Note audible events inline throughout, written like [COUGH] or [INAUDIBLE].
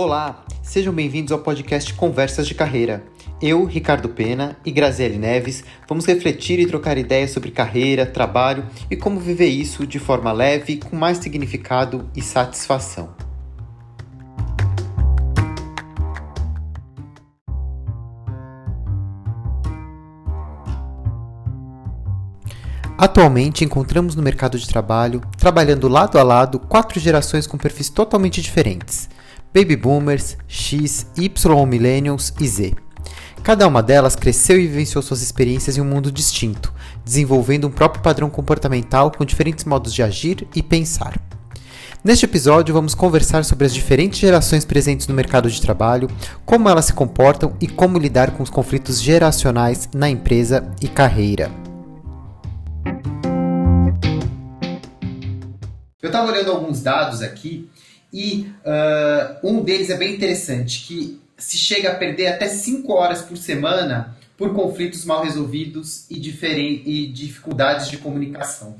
Olá, sejam bem-vindos ao podcast Conversas de Carreira. Eu, Ricardo Pena e Graziele Neves vamos refletir e trocar ideias sobre carreira, trabalho e como viver isso de forma leve, com mais significado e satisfação. Atualmente encontramos no mercado de trabalho, trabalhando lado a lado, quatro gerações com perfis totalmente diferentes Baby Boomers, X, Y Millennials e Z. Cada uma delas cresceu e vivenciou suas experiências em um mundo distinto, desenvolvendo um próprio padrão comportamental com diferentes modos de agir e pensar. Neste episódio, vamos conversar sobre as diferentes gerações presentes no mercado de trabalho, como elas se comportam e como lidar com os conflitos geracionais na empresa e carreira. Eu estava olhando alguns dados aqui e uh, um deles é bem interessante, que se chega a perder até 5 horas por semana por conflitos mal resolvidos e, e dificuldades de comunicação.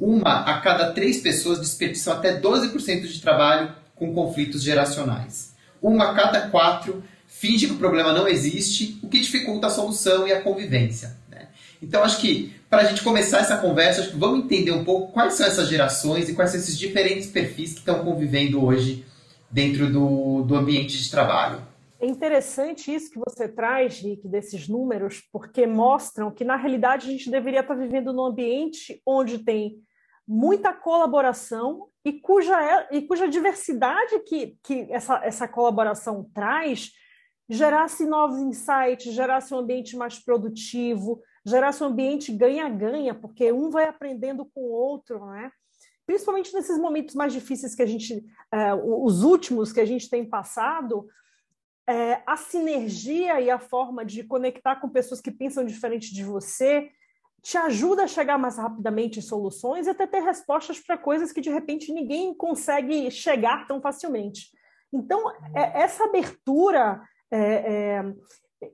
Uma a cada três pessoas desperdiçam até 12% de trabalho com conflitos geracionais. Uma a cada quatro finge que o problema não existe, o que dificulta a solução e a convivência. Né? Então, acho que para a gente começar essa conversa, vamos entender um pouco quais são essas gerações e quais são esses diferentes perfis que estão convivendo hoje dentro do, do ambiente de trabalho. É interessante isso que você traz, Rick, desses números, porque mostram que, na realidade, a gente deveria estar vivendo num ambiente onde tem muita colaboração e cuja, e cuja diversidade que, que essa, essa colaboração traz gerasse novos insights, gerasse um ambiente mais produtivo, gerasse um ambiente ganha-ganha, porque um vai aprendendo com o outro, né? Principalmente nesses momentos mais difíceis que a gente, é, os últimos que a gente tem passado, é, a sinergia e a forma de conectar com pessoas que pensam diferente de você te ajuda a chegar mais rapidamente em soluções e até ter respostas para coisas que de repente ninguém consegue chegar tão facilmente. Então, é, essa abertura é,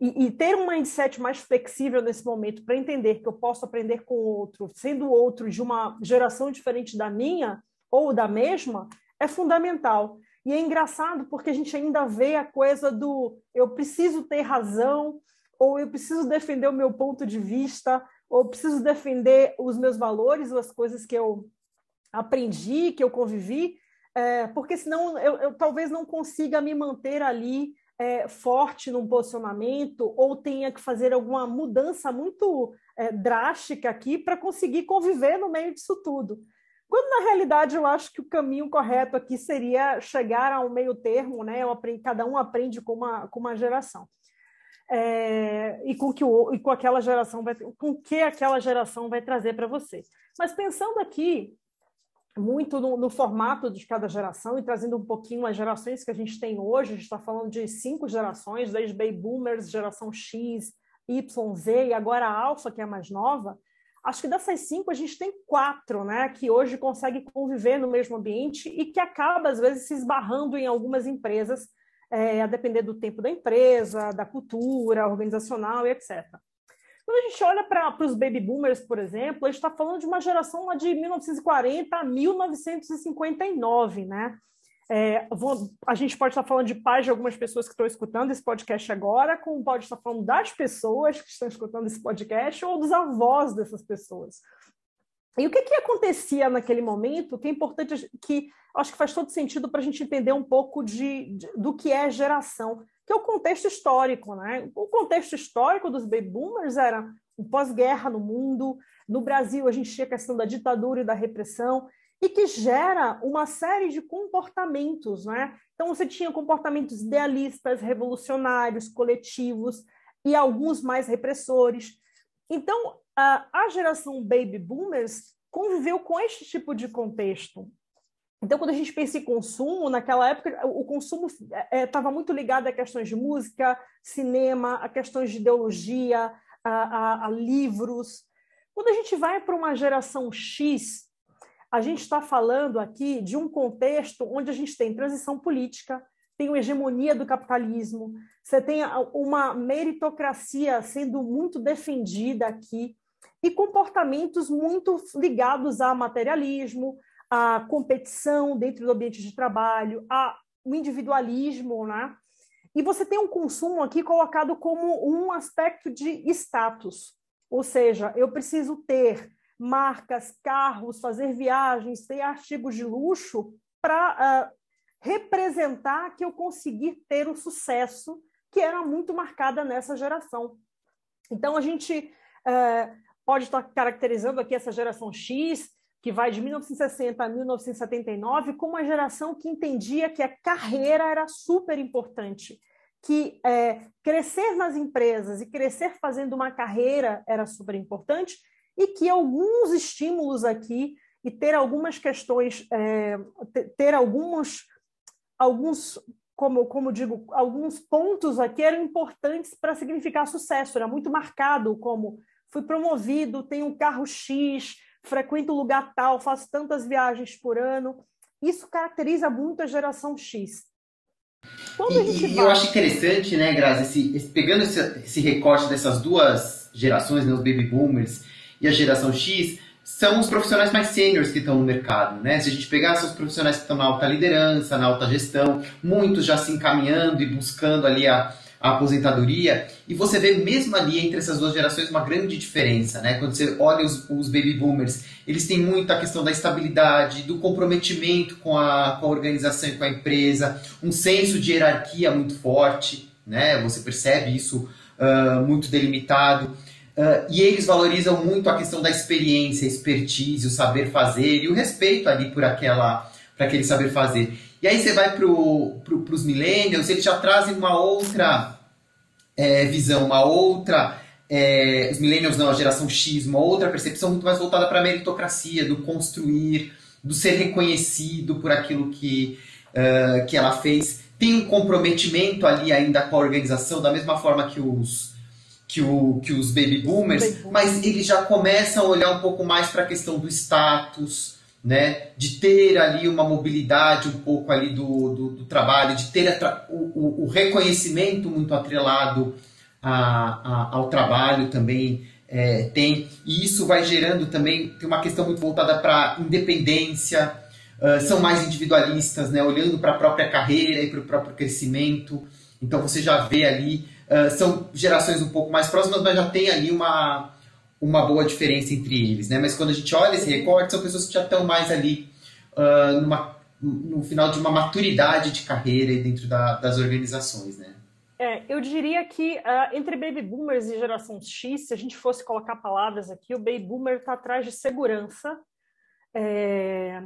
e, e, ter um mindset mais flexível nesse momento para entender que eu posso aprender com outro, sendo outro de uma geração diferente da minha ou da mesma, é fundamental. E é engraçado porque a gente ainda vê a coisa do eu preciso ter razão, ou eu preciso defender o meu ponto de vista, ou preciso defender os meus valores, ou as coisas que eu aprendi, que eu convivi, é, porque senão eu, eu talvez não consiga me manter ali é, forte num posicionamento ou tenha que fazer alguma mudança muito é, drástica aqui para conseguir conviver no meio disso tudo. Quando na realidade eu acho que o caminho correto aqui seria chegar a um meio termo, né? Aprendi, cada um aprende com uma, com uma geração. É, e com que o, e com aquela geração vai com que aquela geração vai trazer para você. Mas pensando aqui muito no, no, formato de cada geração e trazendo um pouquinho as gerações que a gente tem hoje. A gente está falando de cinco gerações, desde Baby Boomers, geração X, Y, Z e agora a Alpha, que é a mais nova. Acho que dessas cinco a gente tem quatro, né, que hoje conseguem conviver no mesmo ambiente e que acaba às vezes se esbarrando em algumas empresas, é, a depender do tempo da empresa, da cultura organizacional e etc. Quando a gente olha para os baby boomers, por exemplo, a gente está falando de uma geração lá de 1940 a 1959, né? É, vou, a gente pode estar falando de pais de algumas pessoas que estão escutando esse podcast agora, como pode estar falando das pessoas que estão escutando esse podcast ou dos avós dessas pessoas. E o que, que acontecia naquele momento, que é importante, que acho que faz todo sentido para a gente entender um pouco de, de, do que é geração que é o contexto histórico. Né? O contexto histórico dos baby boomers era o pós-guerra no mundo, no Brasil a gente tinha a questão da ditadura e da repressão, e que gera uma série de comportamentos. Né? Então você tinha comportamentos idealistas, revolucionários, coletivos, e alguns mais repressores. Então, a, a geração baby boomers conviveu com este tipo de contexto. Então, quando a gente pensa em consumo, naquela época, o consumo estava é, muito ligado a questões de música, cinema, a questões de ideologia, a, a, a livros. Quando a gente vai para uma geração X, a gente está falando aqui de um contexto onde a gente tem transição política, tem uma hegemonia do capitalismo, você tem uma meritocracia sendo muito defendida aqui, e comportamentos muito ligados a materialismo, a competição dentro do ambiente de trabalho, a o individualismo, né? E você tem um consumo aqui colocado como um aspecto de status, ou seja, eu preciso ter marcas, carros, fazer viagens, ter artigos de luxo para uh, representar que eu consegui ter o sucesso que era muito marcada nessa geração. Então, a gente uh, pode estar caracterizando aqui essa geração X, que vai de 1960 a 1979, como uma geração que entendia que a carreira era super importante, que é, crescer nas empresas e crescer fazendo uma carreira era super importante, e que alguns estímulos aqui e ter algumas questões, é, ter alguns, alguns como, como digo, alguns pontos aqui eram importantes para significar sucesso. Era muito marcado como fui promovido, tenho um carro X, frequento lugar tal, faço tantas viagens por ano. Isso caracteriza muito a geração X. Quando e, e vai... eu acho interessante, né, Grazi, esse, esse, pegando esse, esse, recorte dessas duas gerações, né, os baby boomers e a geração X, são os profissionais mais sêniores que estão no mercado, né? Se a gente pegar, são os profissionais que estão na alta liderança, na alta gestão, muitos já se encaminhando e buscando ali a, a aposentadoria, e você vê mesmo ali entre essas duas gerações uma grande diferença, né? Quando você olha os, os baby boomers, eles têm muito a questão da estabilidade, do comprometimento com a, com a organização e com a empresa, um senso de hierarquia muito forte, né? Você percebe isso uh, muito delimitado. Uh, e eles valorizam muito a questão da experiência, expertise, o saber fazer e o respeito ali por aquela, por aquele saber fazer. E aí você vai para pro, os millennials, eles já trazem uma outra é, visão, uma outra. É, os millennials não, a geração X, uma outra percepção muito mais voltada para a meritocracia, do construir, do ser reconhecido por aquilo que, uh, que ela fez. Tem um comprometimento ali ainda com a organização, da mesma forma que os, que, o, que os baby boomers, baby mas eles já começam a olhar um pouco mais para a questão do status, né, de ter ali uma mobilidade um pouco ali do, do, do trabalho, de ter o, o, reconhecimento muito atrelado a, a, ao trabalho também é, tem, e isso vai gerando também, tem uma questão muito voltada para independência, uh, são mais individualistas, né, olhando para a própria carreira e para o próprio crescimento, então você já vê ali, uh, são gerações um pouco mais próximas, mas já tem ali uma uma boa diferença entre eles, né? Mas quando a gente olha esse recorte, são pessoas que já estão mais ali uh, numa, no final de uma maturidade de carreira dentro da, das organizações, né? É, eu diria que uh, entre baby boomers e geração X, se a gente fosse colocar palavras aqui, o baby boomer está atrás de segurança, é,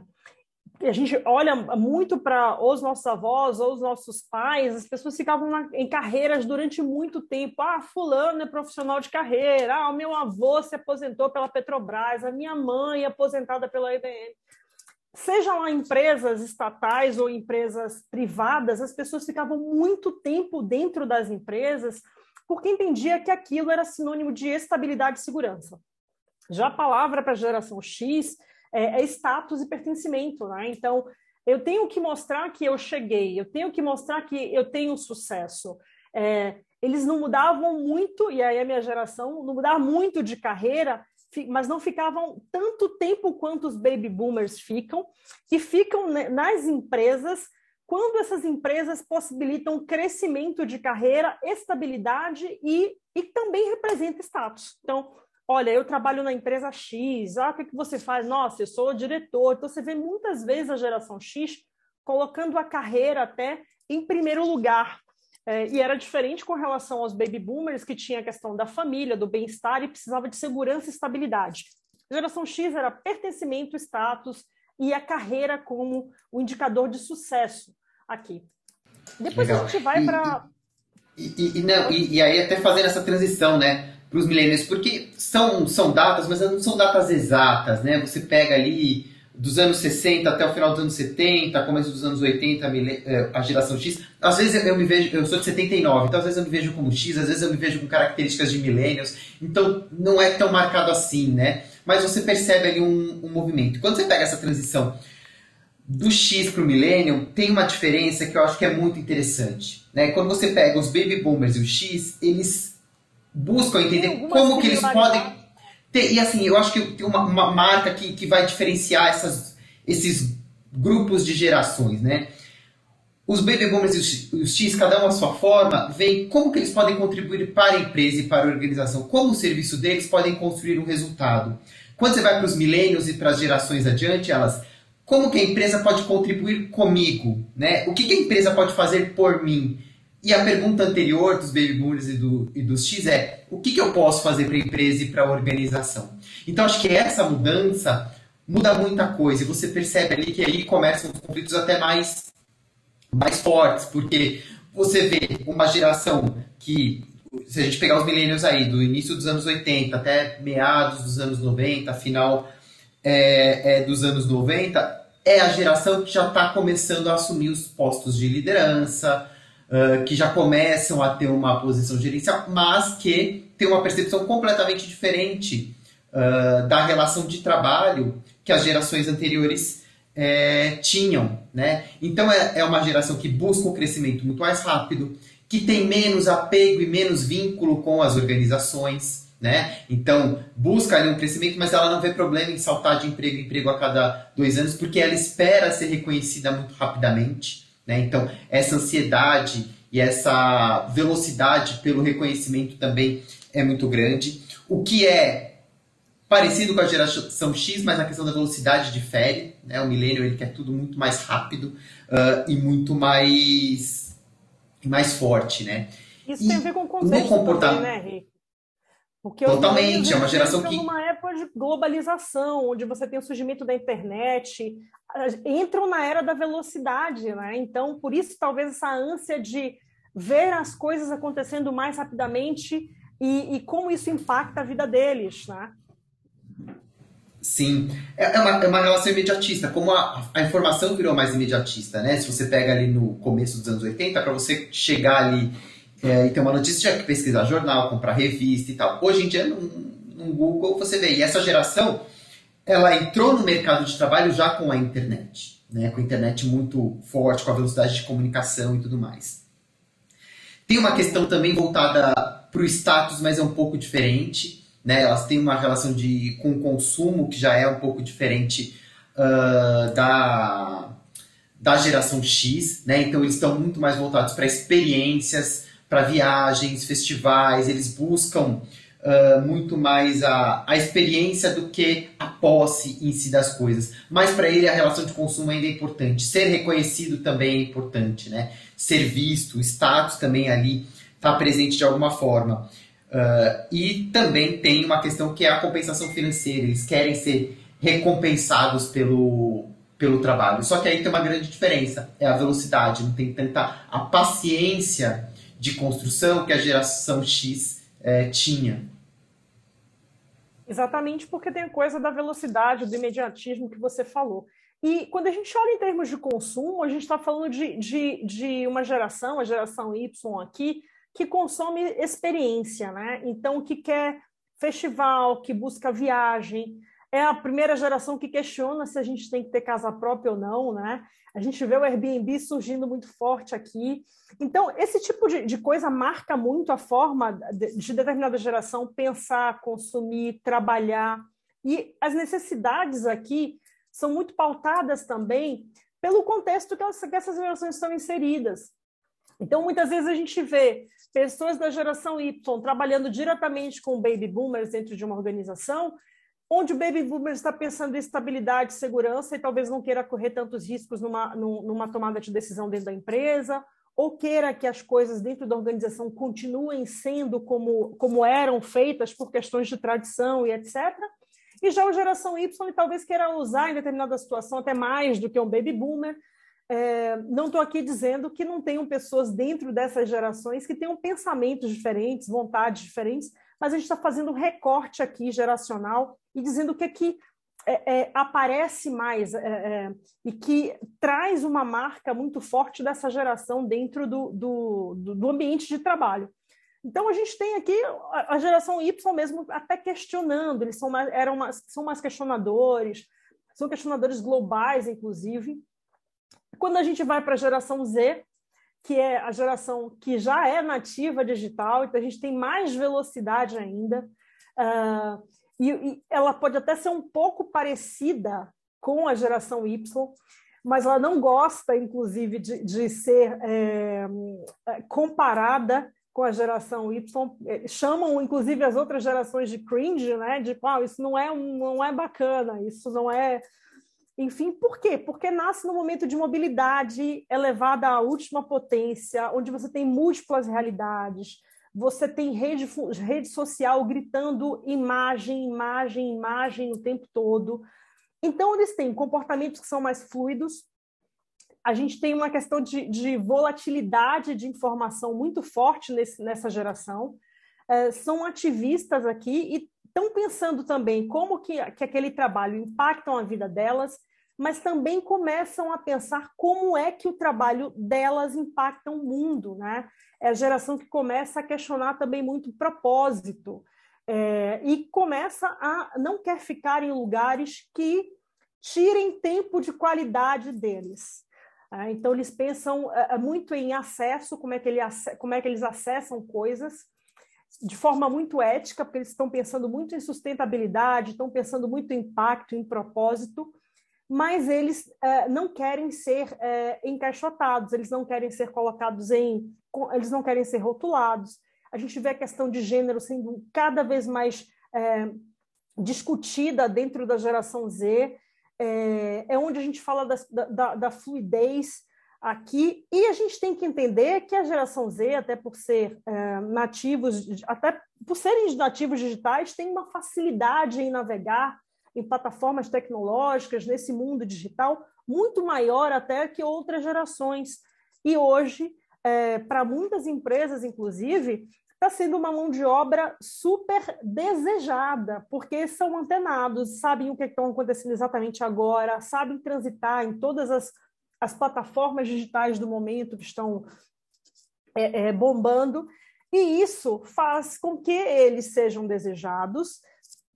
a gente olha muito para os nossos avós ou os nossos pais, as pessoas ficavam na, em carreiras durante muito tempo. Ah, fulano é profissional de carreira, ah, o meu avô se aposentou pela Petrobras, a minha mãe é aposentada pela IBM. Sejam lá empresas estatais ou empresas privadas, as pessoas ficavam muito tempo dentro das empresas porque entendia que aquilo era sinônimo de estabilidade e segurança. Já a palavra para a geração X é, é status e pertencimento, né? Então, eu tenho que mostrar que eu cheguei, eu tenho que mostrar que eu tenho sucesso. É, eles não mudavam muito, e aí a minha geração não mudava muito de carreira, mas não ficavam tanto tempo quanto os baby boomers ficam, que ficam nas empresas quando essas empresas possibilitam crescimento de carreira, estabilidade e, e também representa status. Então, olha, eu trabalho na empresa X, ah, o que, que você faz? Nossa, eu sou diretor. Então, você vê muitas vezes a geração X colocando a carreira até em primeiro lugar. É, e era diferente com relação aos baby boomers, que tinha a questão da família, do bem-estar e precisava de segurança e estabilidade. A geração X era pertencimento, status e a carreira como o indicador de sucesso aqui. Depois Legal. a gente vai para. E, e, e, e, aí, até fazendo essa transição, né? Para os millennials, porque são, são datas, mas não são datas exatas, né? Você pega ali dos anos 60 até o final dos anos 70, começo dos anos 80, eh, a geração X. Às vezes eu me vejo, eu sou de 79, então às vezes eu me vejo como X, às vezes eu me vejo com características de millennials, então não é tão marcado assim, né? Mas você percebe ali um, um movimento. Quando você pega essa transição do X para o Millennium, tem uma diferença que eu acho que é muito interessante. Né? Quando você pega os Baby Boomers e o X, eles buscam entender como que eles podem ter. E assim, eu acho que tem uma, uma marca que, que vai diferenciar essas, esses grupos de gerações, né? os baby boomers e os X, cada um à sua forma, veem como que eles podem contribuir para a empresa e para a organização, como o serviço deles podem construir um resultado. Quando você vai para os milênios e para as gerações adiante, elas, como que a empresa pode contribuir comigo? Né? O que, que a empresa pode fazer por mim? E a pergunta anterior dos baby boomers e, do, e dos X é, o que, que eu posso fazer para a empresa e para a organização? Então, acho que essa mudança muda muita coisa. E você percebe ali que aí começam os conflitos até mais mais fortes, porque você vê uma geração que, se a gente pegar os milênios aí, do início dos anos 80 até meados dos anos 90, final é, é, dos anos 90, é a geração que já está começando a assumir os postos de liderança, que já começam a ter uma posição gerencial, mas que tem uma percepção completamente diferente uh, da relação de trabalho que as gerações anteriores é, tinham. Né? Então é, é uma geração que busca um crescimento muito mais rápido, que tem menos apego e menos vínculo com as organizações. Né? Então, busca ali um crescimento, mas ela não vê problema em saltar de emprego em emprego a cada dois anos, porque ela espera ser reconhecida muito rapidamente. Né? Então, essa ansiedade e essa velocidade pelo reconhecimento também é muito grande. O que é parecido com a geração X, mas na questão da velocidade difere. Né? O milênio ele quer tudo muito mais rápido uh, e muito mais, mais forte. Né? Isso e tem a ver com o contexto também, né, Rick? Porque Totalmente, é uma geração que... numa época de globalização, onde você tem o surgimento da internet, entram na era da velocidade, né? Então, por isso, talvez essa ânsia de ver as coisas acontecendo mais rapidamente e, e como isso impacta a vida deles, né? Sim, é, é uma, é uma relação imediatista, como a, a informação virou mais imediatista, né? Se você pega ali no começo dos anos 80, para você chegar ali é, uma notícia, tinha que pesquisar jornal, comprar revista e tal. Hoje em dia, no, no Google, você vê. E essa geração, ela entrou no mercado de trabalho já com a internet, né? Com a internet muito forte, com a velocidade de comunicação e tudo mais. Tem uma questão também voltada para o status, mas é um pouco diferente né? Elas têm uma relação de, com o consumo que já é um pouco diferente uh, da, da geração X, né? Então eles estão muito mais voltados para experiências, para viagens, festivais, eles buscam uh, muito mais a, a experiência do que a posse em si das coisas. Mas para ele a relação de consumo ainda é importante. Ser reconhecido também é importante, né? Ser visto, status também ali está presente de alguma forma. Uh, e também tem uma questão que é a compensação financeira. Eles querem ser recompensados pelo, pelo trabalho. Só que aí tem uma grande diferença: é a velocidade. Não tem tanta a paciência de construção que a geração X é, tinha. Exatamente porque tem a coisa da velocidade, do imediatismo que você falou. E quando a gente olha em termos de consumo, a gente está falando de, de, de uma geração, a geração Y aqui, que consome experiência, né? Então, que quer festival, que busca viagem. É a primeira geração que questiona se a gente tem que ter casa própria ou não, né? A gente vê o Airbnb surgindo muito forte aqui. Então, esse tipo de, de coisa marca muito a forma de, de determinada geração pensar, consumir, trabalhar. E as necessidades aqui são muito pautadas também pelo contexto que, elas, que essas gerações estão inseridas. Então, muitas vezes a gente vê pessoas da geração Y trabalhando diretamente com baby boomers dentro de uma organização, onde o baby boomer está pensando em estabilidade, segurança e talvez não queira correr tantos riscos numa, numa tomada de decisão dentro da empresa, ou queira que as coisas dentro da organização continuem sendo como, como eram feitas por questões de tradição e etc. E já a geração Y talvez queira usar em determinada situação até mais do que um baby boomer, é, não estou aqui dizendo que não tenham pessoas dentro dessas gerações que tenham pensamentos diferentes, vontades diferentes, mas a gente está fazendo um recorte aqui geracional e dizendo o que, é que é, é, aparece mais é, é, e que traz uma marca muito forte dessa geração dentro do, do, do ambiente de trabalho. Então a gente tem aqui a, geração Y mesmo até questionando, eles são mais, eram mais, são mais questionadores, são questionadores globais, inclusive, quando a gente vai para a geração Z, que é a geração que já é nativa digital, então a gente tem mais velocidade ainda, uh, e, e, ela pode até ser um pouco parecida com a geração Y, mas ela não gosta, inclusive, de, de ser é, comparada com a geração Y. É, chamam, inclusive, as outras gerações de cringe, né? De, ah, isso não é, não é bacana, isso não é... Enfim, por quê? Porque nasce no momento de mobilidade elevada à última potência, onde você tem múltiplas realidades, você tem rede, rede social gritando imagem, imagem, imagem o tempo todo. Então, eles têm comportamentos que são mais fluidos. A gente tem uma questão de, de volatilidade de informação muito forte nesse, nessa geração. É, são ativistas aqui e estão pensando também como que, que aquele trabalho impacta a vida delas mas também começam a pensar como é que o trabalho delas impacta o mundo, né? É a geração que começa a questionar também muito o propósito é, e começa a não quer ficar em lugares que tirem tempo de qualidade deles. É, então eles pensam é, é muito em acesso, como é que ele, como é que eles acessam coisas de forma muito ética, porque eles estão pensando muito em sustentabilidade, estão pensando muito em impacto, em propósito mas eles é, não querem ser é, encaixotados, eles não querem ser colocados em. Eles não querem ser rotulados. A gente vê a questão de gênero sendo cada vez mais é, discutida dentro da geração Z, é, é onde a gente fala da, da, da, fluidez aqui, e a gente tem que entender que a geração Z, até por ser é, nativos, até por serem nativos digitais, tem uma facilidade em navegar em plataformas tecnológicas, nesse mundo digital, muito maior até que outras gerações. E hoje, é, para muitas empresas, inclusive, está sendo uma mão de obra super desejada, porque são antenados, sabem o que está acontecendo exatamente agora, sabem transitar em todas as, as plataformas digitais do momento que estão é, é, bombando, e isso faz com que eles sejam desejados.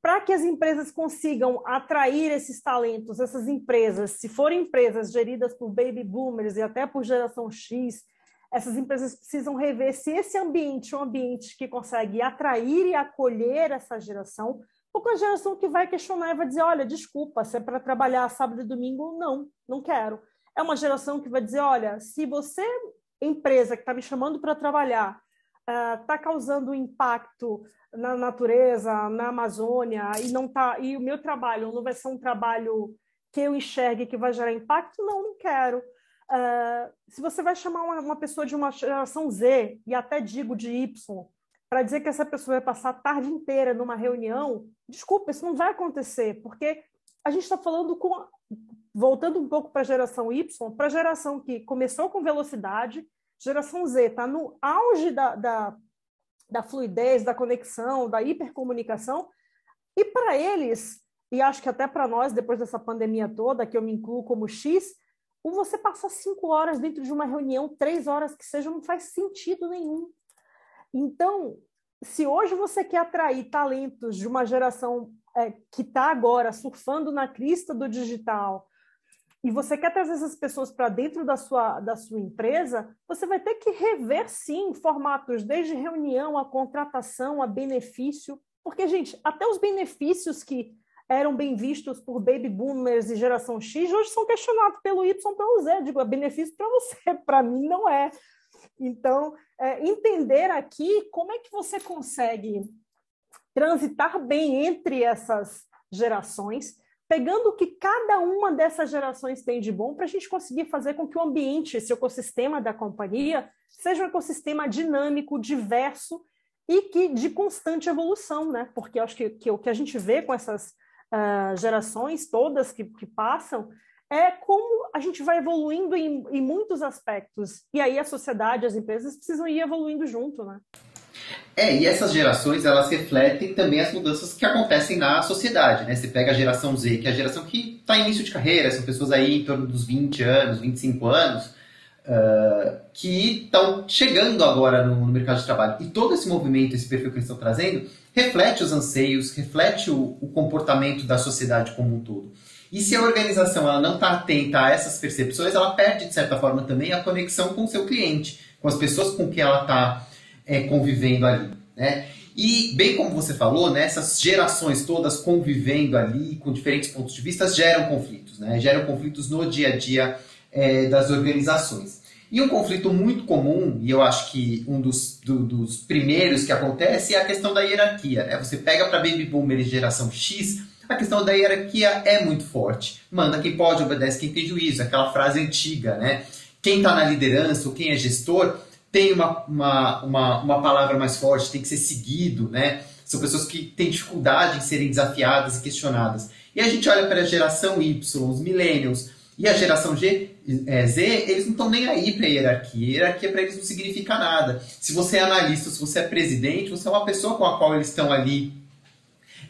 Para que as empresas consigam atrair esses talentos, essas empresas, se forem empresas geridas por baby boomers e até por geração X, essas empresas precisam rever se esse ambiente é um ambiente que consegue atrair e acolher essa geração, ou com a geração que vai questionar e vai dizer: olha, desculpa, se é para trabalhar sábado e domingo, não, não quero. É uma geração que vai dizer: olha, se você, empresa que está me chamando para trabalhar, está uh, causando impacto na natureza, na Amazônia, e não tá, e o meu trabalho não vai ser um trabalho que eu enxergue que vai gerar impacto, não, não quero. Uh, se você vai chamar uma, uma, pessoa de uma geração Z, e até digo de Y, para dizer que essa pessoa vai passar a tarde inteira numa reunião, desculpa, isso não vai acontecer, porque a gente está falando com. Voltando um pouco para a geração Y, para a geração que começou com velocidade, geração Z está no auge da, da da fluidez, da conexão, da hipercomunicação. E para eles, e acho que até para nós, depois dessa pandemia toda, que eu me incluo como X, o você passar cinco horas dentro de uma reunião, três horas que seja, não faz sentido nenhum. Então, se hoje você quer atrair talentos de uma geração é, que está agora surfando na crista do digital, e você quer trazer essas pessoas para dentro da sua, da sua empresa, você vai ter que rever, sim, formatos, desde reunião, a contratação, a benefício. Porque, gente, até os benefícios que eram bem vistos por baby boomers e geração X, hoje são questionados pelo Y pelo Z. Digo, é benefício para você, [LAUGHS] para mim não é. Então, é, entender aqui como é que você consegue transitar bem entre essas gerações pegando o que cada uma dessas gerações tem de bom para a gente conseguir fazer com que o ambiente, esse ecossistema da companhia, seja um ecossistema dinâmico, diverso e que de constante evolução, né? Porque eu acho que, que o que a gente vê com essas uh, gerações todas que, que passam é como a gente vai evoluindo em, em muitos aspectos. E aí a sociedade, as empresas precisam ir evoluindo junto, né? É, e essas gerações, elas refletem também as mudanças que acontecem na sociedade, né? Você pega a geração Z, que é a geração que está em início de carreira, são pessoas aí em torno dos 20 anos, 25 anos, uh, que estão chegando agora no, no, mercado de trabalho. E todo esse movimento, esse perfil que eles estão trazendo, reflete os anseios, reflete o, o comportamento da sociedade como um todo. E se a organização ela não está atenta a essas percepções, ela perde, de certa forma, também a conexão com o seu cliente, com as pessoas com quem ela está é, convivendo ali. Né? E, bem como você falou, né, essas gerações todas convivendo ali com diferentes pontos de vista geram conflitos, né? geram conflitos no dia a dia é, das organizações. E um conflito muito comum, e eu acho que um dos, do, dos primeiros que acontece, é a questão da hierarquia. Né? Você pega para Baby Boomer geração X, a questão da hierarquia é muito forte. Manda quem pode, obedece quem tem juízo, aquela frase antiga, né? Quem está na liderança ou quem é gestor tem uma, uma, uma, uma palavra mais forte, tem que ser seguido, né? São pessoas que têm dificuldade em serem desafiadas e questionadas. E a gente olha para a geração Y, os millennials, e a geração G, é, Z, eles não estão nem aí para hierarquia. Hierarquia para eles não significa nada. Se você é analista, se você é presidente, você é uma pessoa com a qual eles estão ali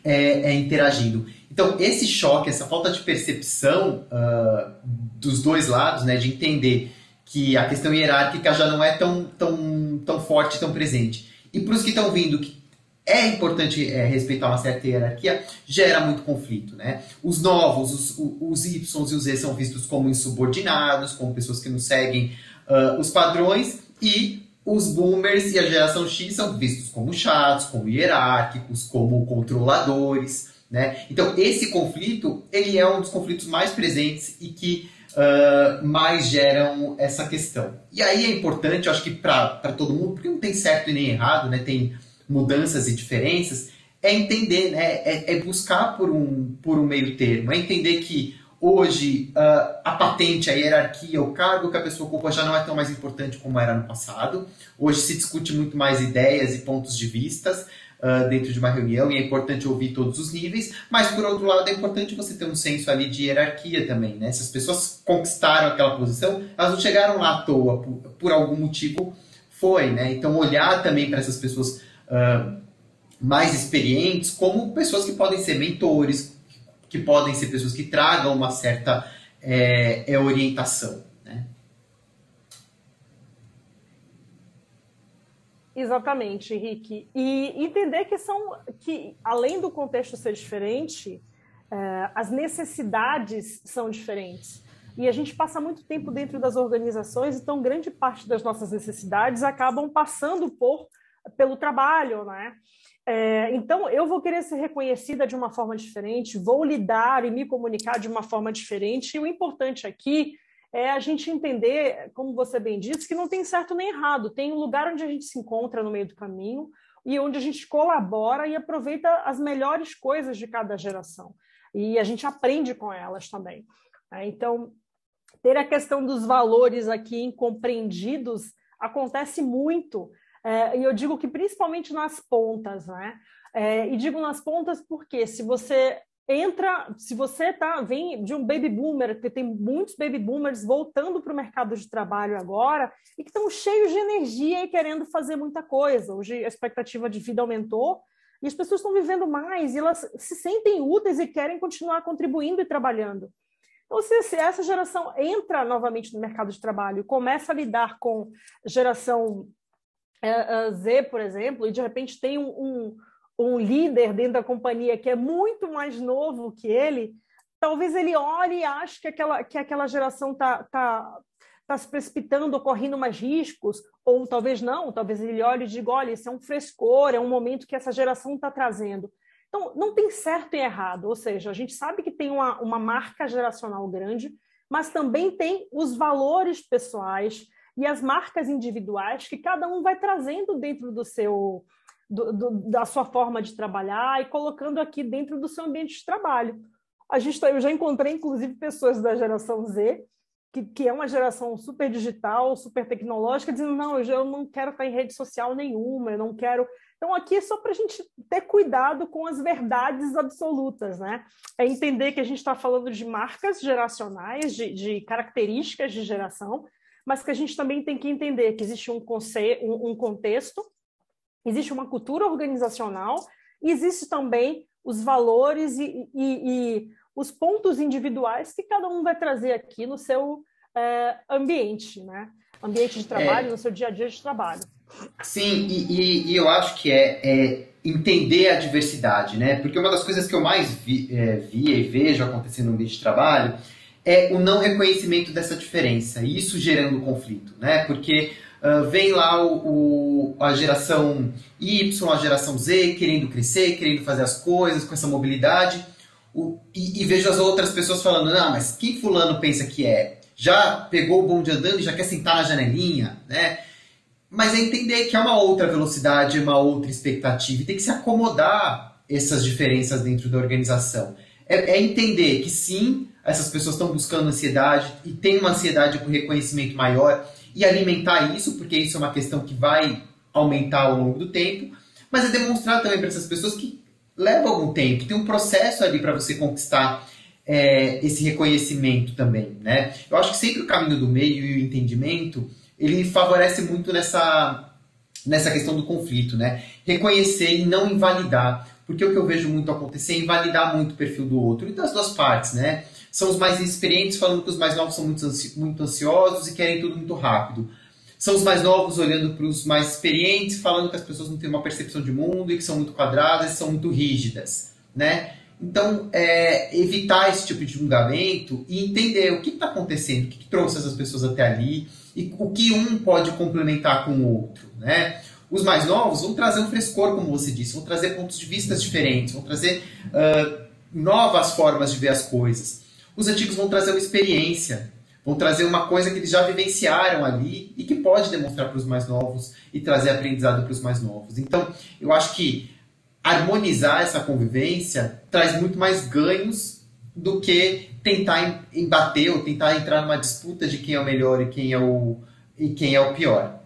é, é, interagindo. Então, esse choque, essa falta de percepção uh, dos dois lados, né, de entender que a questão hierárquica já não é tão, tão, tão forte, tão presente. E para os que estão vindo, que é importante é, respeitar uma certa hierarquia, gera muito conflito. Né? Os novos, os, os Y e os Z são vistos como insubordinados, como pessoas que não seguem uh, os padrões, e os boomers e a geração X são vistos como chatos, como hierárquicos, como controladores. Né? Então, esse conflito ele é um dos conflitos mais presentes e que uh, mais geram essa questão. E aí é importante, eu acho que para todo mundo, porque não tem certo e nem errado, né? tem mudanças e diferenças, é entender, né? é, é buscar por um, por um meio termo, é entender que hoje uh, a patente, a hierarquia, o cargo que a pessoa ocupa já não é tão mais importante como era no passado. Hoje se discute muito mais ideias e pontos de vistas uh, dentro de uma reunião e é importante ouvir todos os níveis, mas por outro lado é importante você ter um senso ali de hierarquia também, né? Se as pessoas conquistaram aquela posição, elas não chegaram lá à toa, por, por algum motivo foi, né? Então olhar também para essas pessoas uh, mais experientes como pessoas que podem ser mentores, que podem ser pessoas que tragam uma certa é, é orientação. Exatamente, Henrique. E entender que são que, além do contexto ser diferente, é, as necessidades são diferentes. E a gente passa muito tempo dentro das organizações, então grande parte das nossas necessidades acabam passando por pelo trabalho, né? É, então, eu vou querer ser reconhecida de uma forma diferente, vou lidar e me comunicar de uma forma diferente. E o importante aqui é a gente entender, como você bem disse, que não tem certo nem errado, tem um lugar onde a gente se encontra no meio do caminho e onde a gente colabora e aproveita as melhores coisas de cada geração. E a gente aprende com elas também. Né? Então, ter a questão dos valores aqui incompreendidos acontece muito, é, e eu digo que principalmente nas pontas, né? É, e digo nas pontas porque se você entra, se você tá, vem de um baby boomer, porque tem muitos baby boomers voltando para o mercado de trabalho agora e que estão cheios de energia e querendo fazer muita coisa. Hoje a expectativa de vida aumentou e as pessoas estão vivendo mais e elas se sentem úteis e querem continuar contribuindo e trabalhando. Então, se, essa geração entra novamente no mercado de trabalho começa a lidar com geração é, Z, por exemplo, e de repente tem um, um um líder dentro da companhia que é muito mais novo que ele, talvez ele olhe e ache que aquela, que aquela geração está tá, tá se precipitando, correndo mais riscos, ou talvez não, talvez ele olhe e diga, olha, isso é um frescor, é um momento que essa geração está trazendo. Então, não tem certo e errado, ou seja, a gente sabe que tem uma, uma marca geracional grande, mas também tem os valores pessoais e as marcas individuais que cada um vai trazendo dentro do seu, do, do, da sua forma de trabalhar e colocando aqui dentro do seu ambiente de trabalho. A gente, tá, eu já encontrei, inclusive, pessoas da geração Z, que, que é uma geração super digital, super tecnológica, dizendo, não, eu, não quero estar em rede social nenhuma, eu não quero... Então, aqui é só para a gente ter cuidado com as verdades absolutas, né? É entender que a gente está falando de marcas geracionais, de, de, características de geração, mas que a gente também tem que entender que existe um, conce... um, um contexto existe uma cultura organizacional e existe também os valores e, e, e, os pontos individuais que cada um vai trazer aqui no seu é, ambiente, né? Ambiente de trabalho, é, no seu dia a dia de trabalho. Sim, e, e eu acho que é, é, entender a diversidade, né? Porque uma das coisas que eu mais vi, é, via e vejo acontecendo no ambiente de trabalho é o não reconhecimento dessa diferença, e isso gerando conflito, né? Porque uh, vem lá o, o, a geração Y, a geração Z querendo crescer, querendo fazer as coisas com essa mobilidade, o, e, e, vejo as outras pessoas falando, não, mas quem fulano pensa que é? Já pegou o bonde andando e já quer sentar na janelinha, né? Mas é entender que é uma outra velocidade, uma outra expectativa, e tem que se acomodar essas diferenças dentro da organização. É, é entender que sim, essas pessoas estão buscando ansiedade e tem uma ansiedade por reconhecimento maior e alimentar isso, porque isso é uma questão que vai aumentar ao longo do tempo, mas é demonstrar também para essas pessoas que leva algum tempo, tem um processo ali para você conquistar é, esse reconhecimento também, né? Eu acho que sempre o caminho do meio e o entendimento, ele favorece muito nessa, nessa questão do conflito, né? Reconhecer e não invalidar, porque o que eu vejo muito acontecer é invalidar muito o perfil do outro, e das duas partes, né? São os mais experientes falando que os mais novos são muito, ansi muito ansiosos e querem tudo muito rápido. São os mais novos olhando para os mais experientes, falando que as pessoas não têm uma percepção de mundo e que são muito quadradas e são muito rígidas, né? Então, é, evitar esse tipo de julgamento e entender o que está acontecendo, o que, que, trouxe essas pessoas até ali e o que um pode complementar com o outro, né? Os mais novos vão trazer um frescor, como você disse, vão trazer pontos de vista diferentes, vão trazer uh, novas formas de ver as coisas. Os antigos vão trazer uma experiência, vão trazer uma coisa que eles já vivenciaram ali e que pode demonstrar para os mais novos e trazer aprendizado para os mais novos. Então, eu acho que harmonizar essa convivência traz muito mais ganhos do que tentar embater ou tentar entrar numa disputa de quem é o melhor e quem é o, e quem é o pior.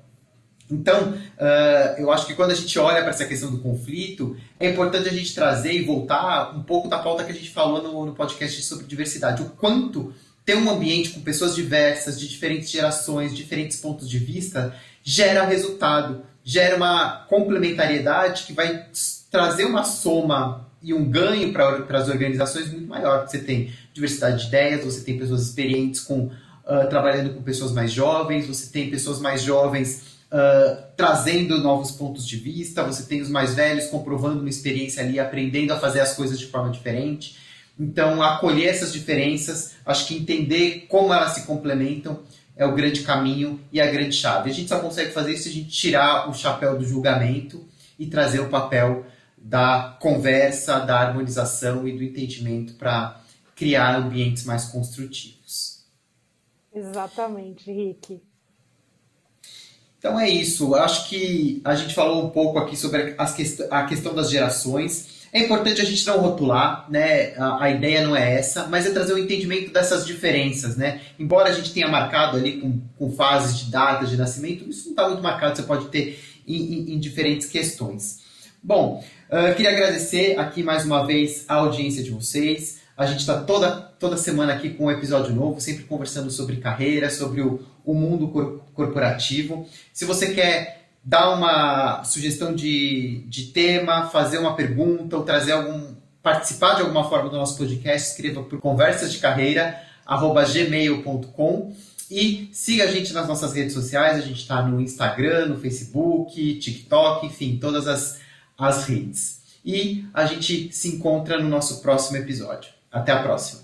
Então, uh, eu acho que quando a gente olha para essa questão do conflito, é importante a gente trazer e voltar um pouco da pauta que a gente falou no, no podcast sobre diversidade. O quanto ter um ambiente com pessoas diversas, de diferentes gerações, diferentes pontos de vista, gera resultado, gera uma complementariedade que vai trazer uma soma e um ganho para as organizações muito maior. Você tem diversidade de ideias, você tem pessoas experientes com, uh, trabalhando com pessoas mais jovens, você tem pessoas mais jovens uh, trazendo novos pontos de vista, você tem os mais velhos comprovando uma experiência ali, aprendendo a fazer as coisas de forma diferente. Então, acolher essas diferenças, acho que entender como elas se complementam é o grande caminho e a grande chave. A gente só consegue fazer isso se a gente tirar o chapéu do julgamento e trazer o papel da conversa, da harmonização e do entendimento para criar ambientes mais construtivos. Exatamente, Rick. Então é isso. Acho que a gente falou um pouco aqui sobre a questão das gerações. É importante a gente não rotular, né? A, a, ideia não é essa, mas é trazer o um entendimento dessas diferenças, né? Embora a gente tenha marcado ali com, com fases de datas de nascimento, isso não está muito marcado, você pode ter em, em, em diferentes questões. Bom, uh, queria agradecer aqui mais uma vez a audiência de vocês. A gente está toda, toda semana aqui com um episódio novo, sempre conversando sobre carreira, sobre o, o mundo cor corporativo. Se você quer dar uma sugestão de, de tema, fazer uma pergunta ou trazer algum participar de alguma forma do nosso podcast, escreva por conversas de carreira gmail.com e siga a gente nas nossas redes sociais. A gente está no Instagram, no Facebook, TikTok, enfim, todas as, as redes. E a gente se encontra no nosso próximo episódio. Até a próxima!